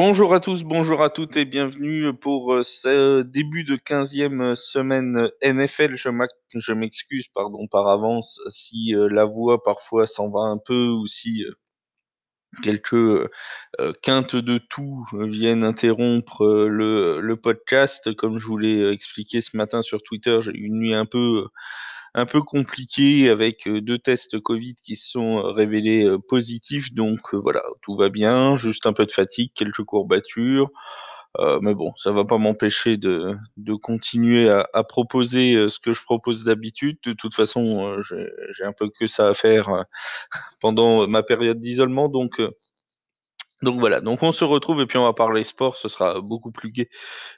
Bonjour à tous, bonjour à toutes et bienvenue pour euh, ce début de 15e semaine NFL. Je m'excuse pardon par avance si euh, la voix parfois s'en va un peu ou si euh, quelques quintes de tout viennent interrompre le, le, podcast. Comme je vous l'ai expliqué ce matin sur Twitter, j'ai eu une nuit un peu un peu compliqué avec euh, deux tests Covid qui se sont euh, révélés euh, positifs. Donc voilà, tout va bien, juste un peu de fatigue, quelques courbatures. mais bon, ça va pas m'empêcher de, de, continuer à, à, proposer ce que je propose d'habitude. De toute façon, j'ai un peu que ça à faire pendant ma période d'isolement, donc donc voilà, donc on se retrouve et puis on va parler sport, ce sera beaucoup plus gai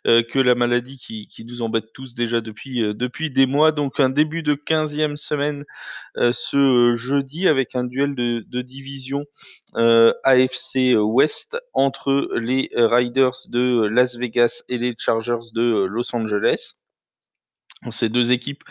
euh, que la maladie qui, nous embête tous déjà depuis, euh, depuis des mois. Donc un début de 15e semaine euh, ce jeudi avec un duel de, de division AFC West entre les Riders de Las Vegas et les Chargers de Los Angeles ces deux équipes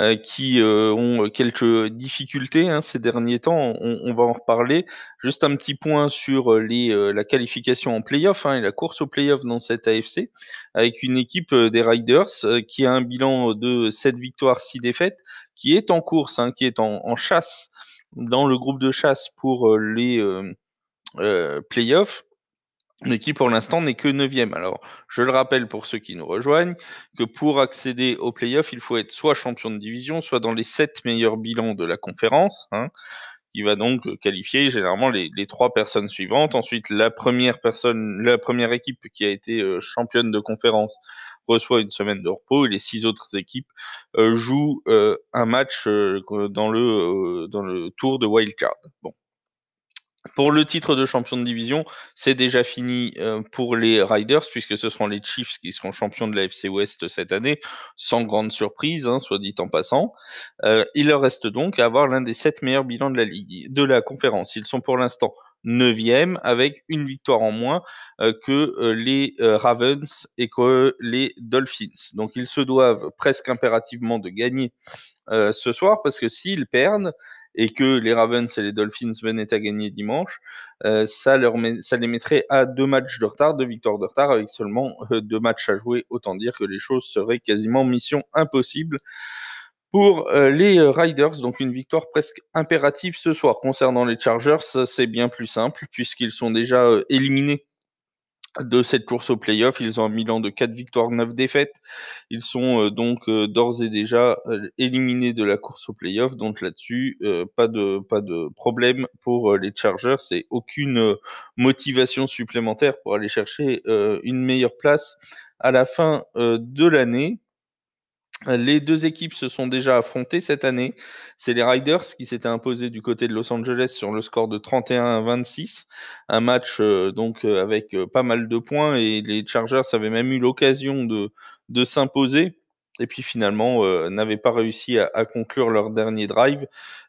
euh, qui euh, ont quelques difficultés hein, ces derniers temps, on, va en reparler. Juste un petit point sur les, euh, la qualification en playoff hein, et la course au playoff dans cette AFC, avec une équipe des Riders qui a un bilan de 7 victoires, 6 défaites, qui est en course, hein, qui est en, en, chasse dans le groupe de chasse pour les playoffs mais qui pour l'instant n'est que neuvième. Alors, je le rappelle pour ceux qui nous rejoignent, que pour accéder aux playoffs, il faut être soit champion de division, soit dans les sept meilleurs bilans de la conférence, hein, qui va donc qualifier généralement les, trois personnes suivantes. Ensuite, la première personne, la première équipe qui a été euh, championne de conférence reçoit une semaine de repos et les six autres équipes euh, jouent euh, un match dans le dans le tour de wildcard. Bon. Pour le titre de champion de division, c'est déjà fini euh, pour les Riders, puisque ce seront les Chiefs qui seront champions de la FC West cette année, sans grande surprise, hein, soit dit en passant. Euh, il leur reste donc à avoir l'un des sept meilleurs bilans de la ligue, de la conférence. Ils sont pour l'instant neuvième, avec une victoire en moins euh, que les Ravens et que les Dolphins. Donc ils se doivent presque impérativement de gagner ce soir, parce que s'ils perdent, et que les Ravens et les Dolphins venaient à gagner dimanche, euh, ça, leur les mettrait à deux matchs de retard, deux victoires de retard, avec seulement euh, deux matchs à jouer. Autant dire que les choses seraient quasiment mission impossible pour euh, les Riders. Donc une victoire presque impérative ce soir. Concernant les Chargers, c'est bien plus simple puisqu'ils sont déjà éliminés de cette course au playoff. Ils ont un bilan de 4 victoires, 9 défaites. Ils sont euh, donc euh, d'ores et déjà euh, éliminés de la course au playoff. Donc là-dessus, pas de pas de problème pour les Chargers. C'est aucune motivation supplémentaire pour aller chercher une meilleure place à la fin de l'année. Les deux équipes se sont déjà affrontées cette année. C'est les Riders qui s'étaient imposés du côté de Los Angeles sur le score de 31 à 26. Un match euh, donc euh, avec euh, pas mal de points et les Chargers avaient même eu l'occasion de, de s'imposer. Et puis finalement, n'avaient pas réussi à, à, conclure leur dernier drive.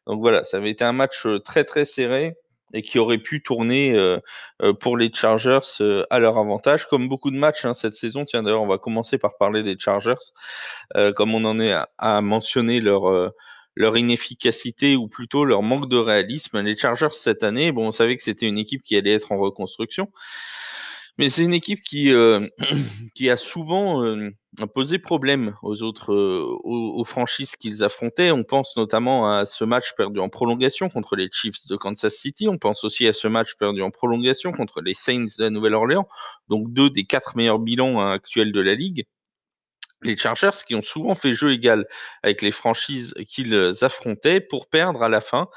Donc voilà, ça avait été un match très très serré et qui aurait pu tourner euh, euh, pour les Chargers euh, à leur avantage, comme beaucoup de matchs hein, cette saison. Tiens, d'ailleurs, on va commencer par parler des Chargers, comme on en est à, mentionner leur leur inefficacité ou plutôt leur manque de réalisme. Les Chargers cette année, bon, on savait que c'était une équipe qui allait être en reconstruction, mais c'est une équipe qui, euh, qui a souvent euh, posé problème aux autres euh, aux, franchises qu'ils affrontaient. On pense notamment à ce match perdu en prolongation contre les Chiefs de Kansas City. On pense aussi à ce match perdu en prolongation contre les Saints de Nouvelle-Orléans, donc deux des quatre meilleurs bilans hein, actuels de la ligue les Chargers qui ont souvent fait jeu égal avec les franchises qu'ils affrontaient pour perdre à la fin,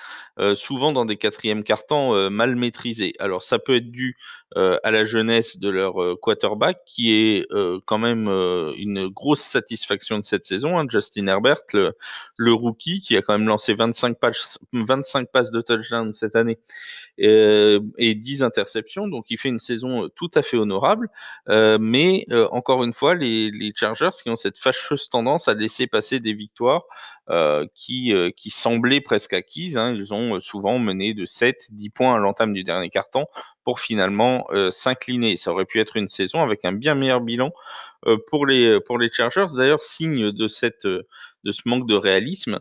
souvent dans des quatrièmes cartons mal maîtrisés. Alors ça peut être dû à la jeunesse de leur quarterback qui est quand même une grosse satisfaction de cette saison, hein, Justin Herbert, le, rookie qui a quand même lancé 25 passes, 25 passes de touchdown cette année euh, et 10 interceptions. Donc il fait une saison euh, tout à fait honorable. Euh, mais encore une fois, les, Chargers qui ont cette fâcheuse tendance à laisser passer des victoires qui, semblaient presque acquises. Hein. Ils ont souvent mené de 7, 10 points à l'entame du dernier carton pour finalement s'incliner. Ça aurait pu être une saison avec un bien meilleur bilan pour les pour Chargers. D'ailleurs, signe cette de ce manque de réalisme,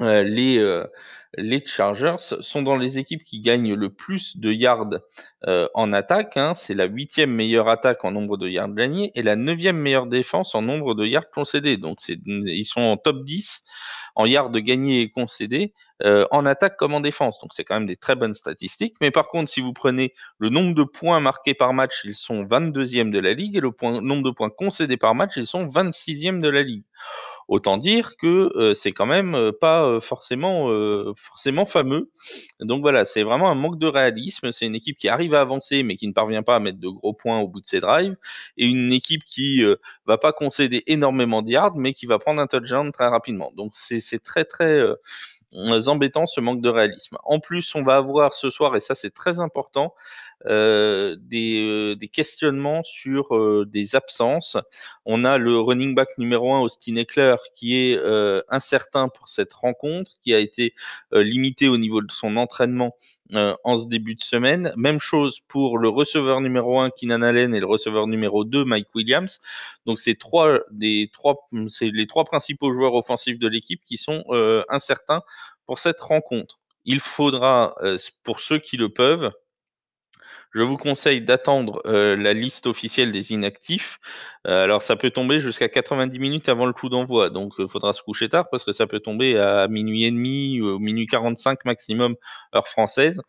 les les Chargers sont dans les équipes qui gagnent le plus de yards en attaque. Hein. C'est la huitième meilleure attaque en nombre de yards gagnés et la neuvième meilleure défense en nombre de yards concédés. Donc ils sont en top 10 en yards gagnés et concédés en attaque comme en défense. Donc c'est quand même des très bonnes statistiques. Mais par contre, si vous prenez le nombre de points marqués par match, ils sont 22e de la ligue et le nombre de points concédés par match, ils sont 26e de la ligue. Autant dire que euh, c'est quand même euh, pas euh, forcément forcément fameux. Donc voilà, c'est vraiment un manque de réalisme. C'est une équipe qui arrive à avancer mais qui ne parvient pas à mettre de gros points au bout de ses drives et une équipe qui va pas concéder énormément de yards mais qui va prendre un touchdown très rapidement. Donc c'est très très embêtant ce manque de réalisme. En plus, on va avoir ce soir, et ça c'est très important, euh, des, des, questionnements sur euh, des absences. On a le running back numéro 1, Austin Eckler, qui est euh, incertain pour cette rencontre, qui a été limité au niveau de son entraînement en ce début de semaine. Même chose pour le receveur numéro 1, Keenan Allen, et le receveur numéro 2, Mike Williams. Donc c'est trois des trois, c'est les trois principaux joueurs offensifs de l'équipe qui sont incertains pour cette rencontre. Il faudra, pour ceux qui le peuvent, je vous conseille d'attendre euh, la liste officielle des inactifs. Euh, alors ça peut tomber jusqu'à 90 minutes avant le coup d'envoi, donc il euh, faudra se coucher tard parce que ça peut tomber à minuit et demi ou minuit 45 maximum heure française.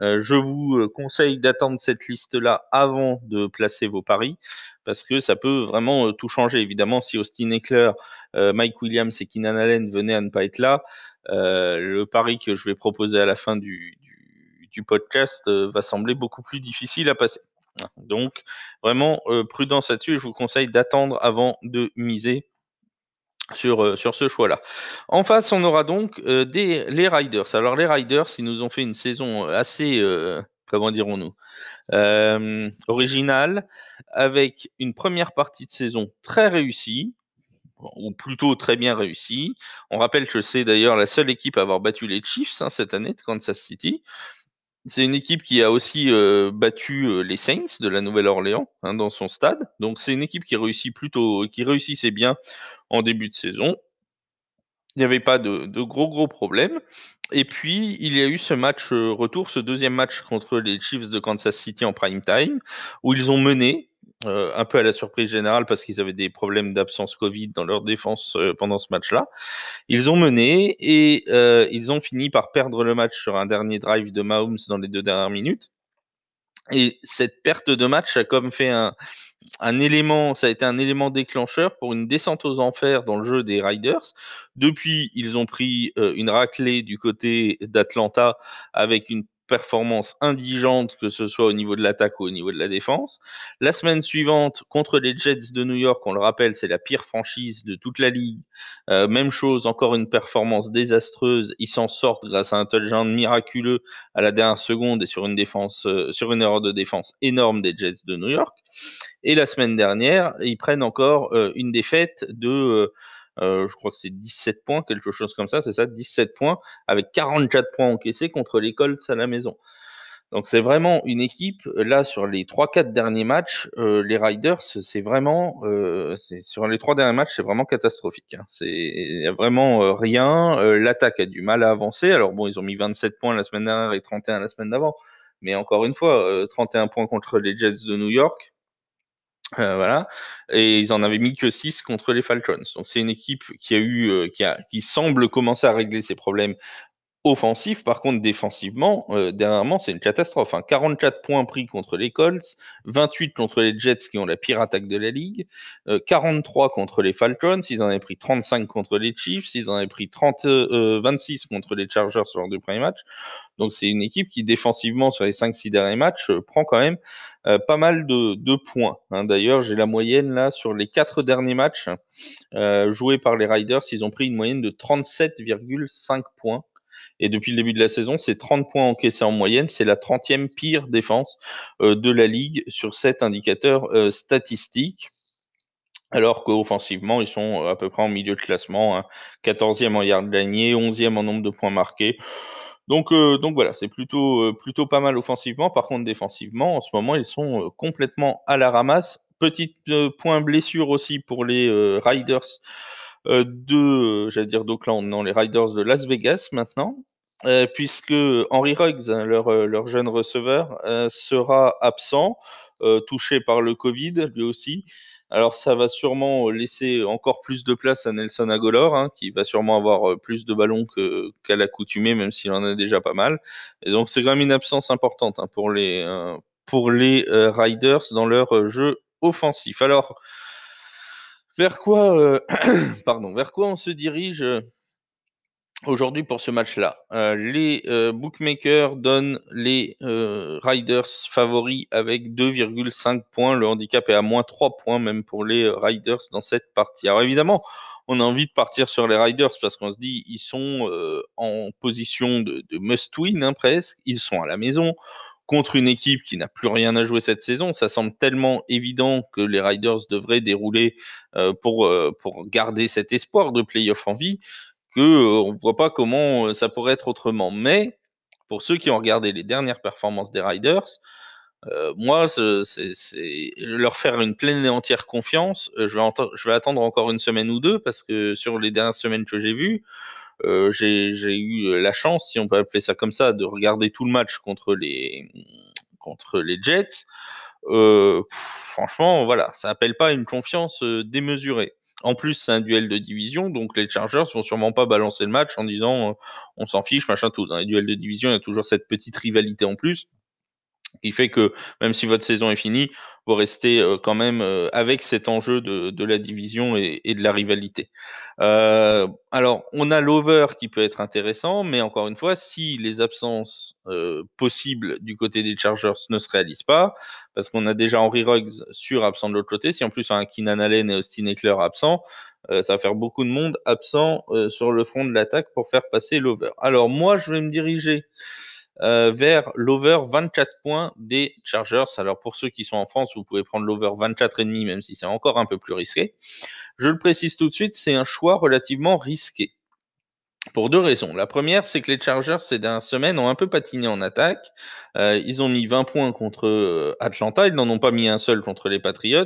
je vous conseille d'attendre cette liste-là avant de placer vos paris parce que ça peut vraiment tout changer. Évidemment, si Austin Eckler, Mike Williams et Keenan Allen venaient à ne pas être là, le pari que je vais proposer à la fin du, podcast euh, va sembler beaucoup plus difficile à passer. Donc, vraiment, euh, prudence là-dessus. Je vous conseille d'attendre avant de miser sur, euh, sur ce choix-là. En face, on aura donc des, les Riders. Alors, les Riders, ils nous ont fait une saison assez, comment dirons-nous, originale, avec une première partie de saison très réussie, ou plutôt très bien réussie. On rappelle que c'est d'ailleurs la seule équipe à avoir battu les Chiefs hein, cette année de Kansas City. C'est une équipe qui a aussi euh, battu euh, les Saints de la Nouvelle-Orléans hein, dans son stade. Donc c'est une équipe qui réussit plutôt, qui réussissait bien en début de saison. Il n'y avait pas de, gros gros problèmes. Et puis il y a eu ce match euh, retour, ce deuxième match contre les Chiefs de Kansas City en prime time, où ils ont mené euh, un peu à la surprise générale parce qu'ils avaient des problèmes d'absence Covid dans leur défense euh, pendant ce match-là. Ils ont mené et euh, ils ont fini par perdre le match sur un dernier drive de Mahomes dans les deux dernières minutes. Et cette perte de match a comme fait un, un élément, ça a été un élément déclencheur pour une descente aux enfers dans le jeu des Riders. Depuis, ils ont pris une raclée du côté d'Atlanta avec une performance indigente, que ce soit au niveau de l'attaque ou au niveau de la défense. La semaine suivante, contre les Jets de New York, on le rappelle, c'est la pire franchise de toute la ligue. Euh, même chose, encore une performance désastreuse. Ils s'en sortent grâce à un touchdown miraculeux à la dernière seconde et sur une défense, euh, sur une erreur de défense énorme des Jets de New York. Et la semaine dernière, ils prennent encore euh, une défaite de je crois que c'est 17 points, quelque chose comme ça, c'est ça, 17 points, avec 44 points encaissés contre les Colts à la maison. Donc c'est vraiment une équipe, là sur les 3-4 derniers matchs, euh, les Riders, c'est vraiment, euh, sur les trois derniers matchs, c'est vraiment catastrophique. Hein. C'est vraiment euh, rien, euh, l'attaque a du mal à avancer, alors bon, ils ont mis 27 points la semaine dernière et 31 la semaine d'avant, mais encore une fois, 31 points contre les Jets de New York, euh, voilà, et ils en avaient mis que 6 contre les Falcons. Donc c'est une équipe qui a eu, euh, qui, a, qui semble commencer à régler ses problèmes offensif. Par contre, défensivement, euh, dernièrement, c'est une catastrophe. Hein. 44 points pris contre les Colts, 28 contre les Jets qui ont la pire attaque de la ligue, 43 euh, contre les Falcons, ils en avaient pris 35 contre les Chiefs, ils en avaient pris 30, 26 euh, contre les Chargers sur leurs deux premiers matchs. Donc c'est une équipe qui défensivement sur les 5-6 derniers matchs prend quand même pas mal de, de points. Hein. D'ailleurs, j'ai la moyenne là sur les quatre derniers matchs joués par les Riders, ils ont pris une moyenne de 37,5 points. Et depuis le début de la saison, c'est 30 points encaissés en moyenne. C'est la 30e pire défense euh, de la ligue sur cet indicateur euh, statistique. Alors qu'offensivement, ils sont euh, à peu près en milieu de classement, 14e hein. en yards gagnés, 11e en nombre de points marqués. Donc, donc voilà, c'est plutôt, plutôt pas mal offensivement. Par contre, défensivement, en ce moment, ils sont complètement à la ramasse. Petit point blessure aussi pour les Riders de, j'allais dire d'Oakland, non, les Riders de Las Vegas maintenant. puisque Henry Ruggs, leur, jeune receveur, sera absent, touché par le Covid lui aussi. Alors ça va sûrement laisser encore plus de place à Nelson Agolor, hein, qui va sûrement avoir euh, plus de ballons qu'à l'accoutumée, même s'il en a déjà pas mal. Et donc c'est quand même une absence importante hein, pour les euh, euh, Riders dans leur jeu offensif. Alors vers quoi pardon vers quoi on se dirige aujourd'hui pour ce match-là? Euh, les euh, bookmakers donnent les euh, Riders favoris avec 2,5 points. Le handicap est à moins 3 points même pour les Riders dans cette partie. Alors évidemment, on a envie de partir sur les Riders parce qu'on se dit ils sont en position de, must-win hein, presque. Ils sont à la maison contre une équipe qui n'a plus rien à jouer cette saison. Ça semble tellement évident que les Riders devraient dérouler pour, pour garder cet espoir de playoff en vie que euh, on voit pas comment euh, ça pourrait être autrement. Mais pour ceux qui ont regardé les dernières performances des Riders, euh, moi, c'est leur faire une pleine et entière confiance. je vais attendre encore une semaine ou deux parce que sur les dernières semaines que j'ai vues, j'ai eu la chance, si on peut appeler ça comme ça, de regarder tout le match contre les Jets. franchement, voilà, ça appelle pas une confiance démesurée. En plus, c'est un duel de division, donc les Chargers vont sûrement pas balancer le match en disant euh, on s'en fiche, machin tout. Dans les duels de division, il y a toujours cette petite rivalité en plus qui fait que même si votre saison est finie, vous restez euh, quand même euh, avec cet enjeu de, la division et, de la rivalité. Euh, alors, on a l'over qui peut être intéressant, mais encore une fois, si les absences possibles du côté des Chargers ne se réalisent pas, parce qu'on a déjà Henry Ruggs sur absent de l'autre côté, si en plus on a Keenan Allen et Austin Eckler absents, ça va faire beaucoup de monde absent sur le front de l'attaque pour faire passer l'over. Alors moi, je vais me diriger euh, vers l'over 24 points des Chargers. Alors pour ceux qui sont en France, vous pouvez prendre l'over 24,5 même si c'est encore un peu plus risqué. Je le précise tout de suite, c'est un choix relativement risqué. Pour deux raisons. La première, c'est que les Chargers ces dernières semaines ont un peu patiné en attaque. Euh, ils ont mis 20 points contre euh, Atlanta, ils n'en ont pas mis un seul contre les Patriots.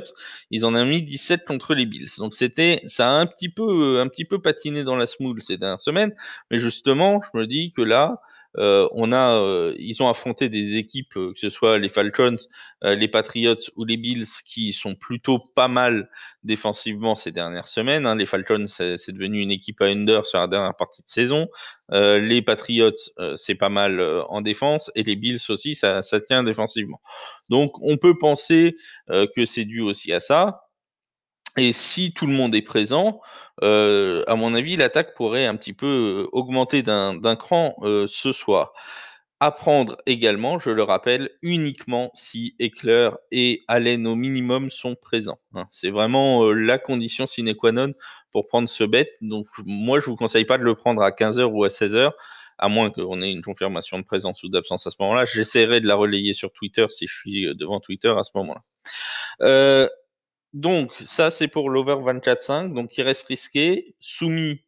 Ils en ont mis 17 contre les Bills. Donc c'était, ça a un petit peu, un petit peu patiné dans la smooth ces dernières semaines. Mais justement, je me dis que là, on a, euh, ils ont affronté des équipes, euh, que ce soit les Falcons, les Patriots ou les Bills, qui sont plutôt pas mal défensivement ces dernières semaines. Hein. Les Falcons, c'est devenu une équipe à under sur la dernière partie de saison. les Patriots, c'est pas mal en défense, et les Bills aussi, ça, ça tient défensivement. Donc, on peut penser que c'est dû aussi à ça. Et si tout le monde est présent, euh, à mon avis, l'attaque pourrait un petit peu euh, augmenter d'un cran euh, ce soir. À prendre également, je le rappelle, uniquement si Eckler et Allen au minimum sont présents. Hein. C'est vraiment la condition sine qua non pour prendre ce bet. Donc moi, je vous conseille pas de le prendre à 15h ou à 16h, à moins qu'on ait une confirmation de présence ou d'absence à ce moment-là. J'essaierai de la relayer sur Twitter si je suis devant Twitter à ce moment-là. Donc, ça, c'est pour l'over 24-5, donc il reste risqué, soumis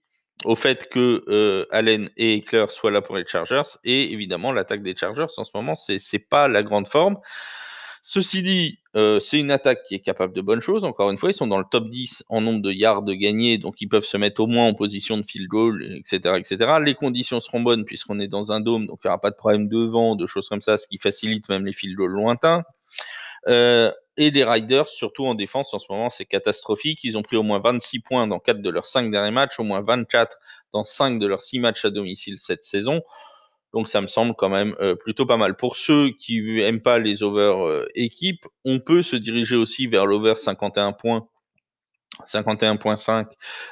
au fait que euh, Allen et Eckler soient là pour les Chargers, et évidemment, l'attaque des Chargers en ce moment, c'est c'est pas la grande forme. Ceci dit, euh, c'est une attaque qui est capable de bonnes choses. Encore une fois, ils sont dans le top 10 en nombre de yards gagnés, donc ils peuvent se mettre au moins en position de field goal, etc., etc. Les conditions seront bonnes puisqu'on est dans un dôme, donc il n'y aura pas de problème de vent, de choses comme ça, ce qui facilite même les field goals lointains. Euh, et les Riders, surtout en défense, en ce moment, c'est catastrophique. Ils ont pris au moins 26 points dans 4 de leurs 5 derniers matchs, au moins 24 dans 5 de leurs 6 matchs à domicile cette saison. Donc ça me semble quand même euh, plutôt pas mal. Pour ceux qui aiment pas les over euh, équipes, on peut se diriger aussi vers l'over 51 points 51.5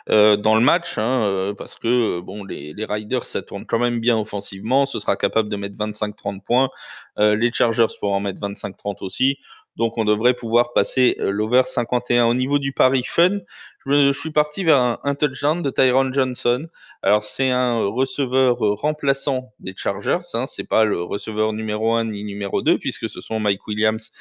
euh, dans le match, hein, parce que bon, les, les, Riders ça tourne quand même bien offensivement, ce sera capable de mettre 25-30 points, les Chargers pourront en mettre 25-30 aussi, donc on devrait pouvoir passer euh, l'over 51. Au niveau du pari fun, je, suis parti vers un, touchdown de Tyron Johnson. Alors c'est un receveur euh, remplaçant des Chargers, hein, c'est pas le receveur numéro 1 ni numéro 2 puisque ce sont Mike Williams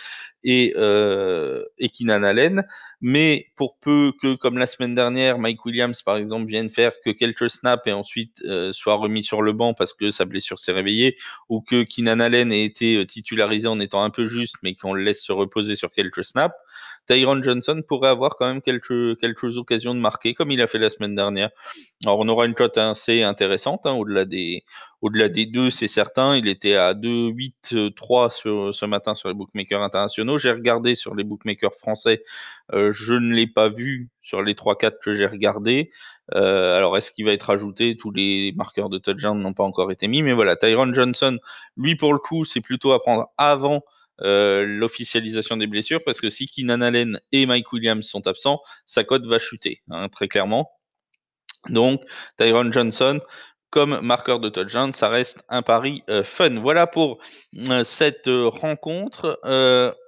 et, euh, Keenan Allen. Mais pour peu que, comme la semaine dernière, Mike Williams par exemple vienne faire que quelques snaps et ensuite euh, soit remis sur le banc parce que sa blessure s'est réveillée, ou que Keenan Allen ait été titularisé en étant un peu juste, mais qu'on le laisse se reposer sur quelques snaps, Tyron Johnson pourrait avoir quand même quelques, occasions de marquer, comme il a fait la semaine dernière. Alors, on aura une cote assez intéressante, hein, au-delà des, au-delà deux, c'est certain. Il était à 2,8-3 sur, ce matin sur les bookmakers internationaux. J'ai regardé sur les bookmakers français. Euh, je ne l'ai pas vu sur les 3-4 que j'ai regardé. Euh, alors, est-ce qu'il va être ajouté? Tous les marqueurs de touchdown n'ont pas encore été mis. Mais voilà, Tyron Johnson, lui, pour le coup, c'est plutôt à prendre avant euh, l'officialisation des blessures, parce que si Keenan Allen et Mike Williams sont absents, sa cote va chuter, hein, très clairement. Donc, Tyron Johnson, comme marqueur de touchdown, ça reste un pari euh, fun. Voilà pour euh, cette rencontre.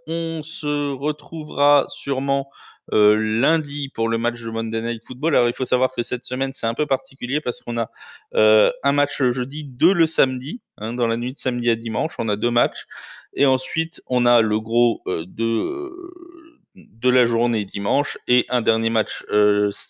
on se retrouvera sûrement euh, lundi pour le match de Monday Night Football. Alors il faut savoir que cette semaine c'est un peu particulier parce qu'on a euh, un match le jeudi, deux le samedi, hein, dans la nuit de samedi à dimanche, on a deux matchs. Et ensuite on a le gros euh, de, de la journée dimanche et un dernier match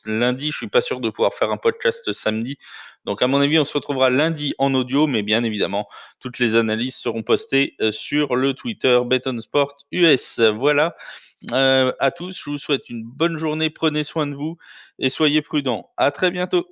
lundi. Je suis pas sûr de pouvoir faire un podcast samedi. Donc à mon avis, on se retrouvera lundi en audio, mais bien évidemment, toutes les analyses seront postées sur le Twitter Beton Sport US. Voilà. Euh, à tous. Je vous souhaite une bonne journée, prenez soin de vous et soyez prudents. À très bientôt.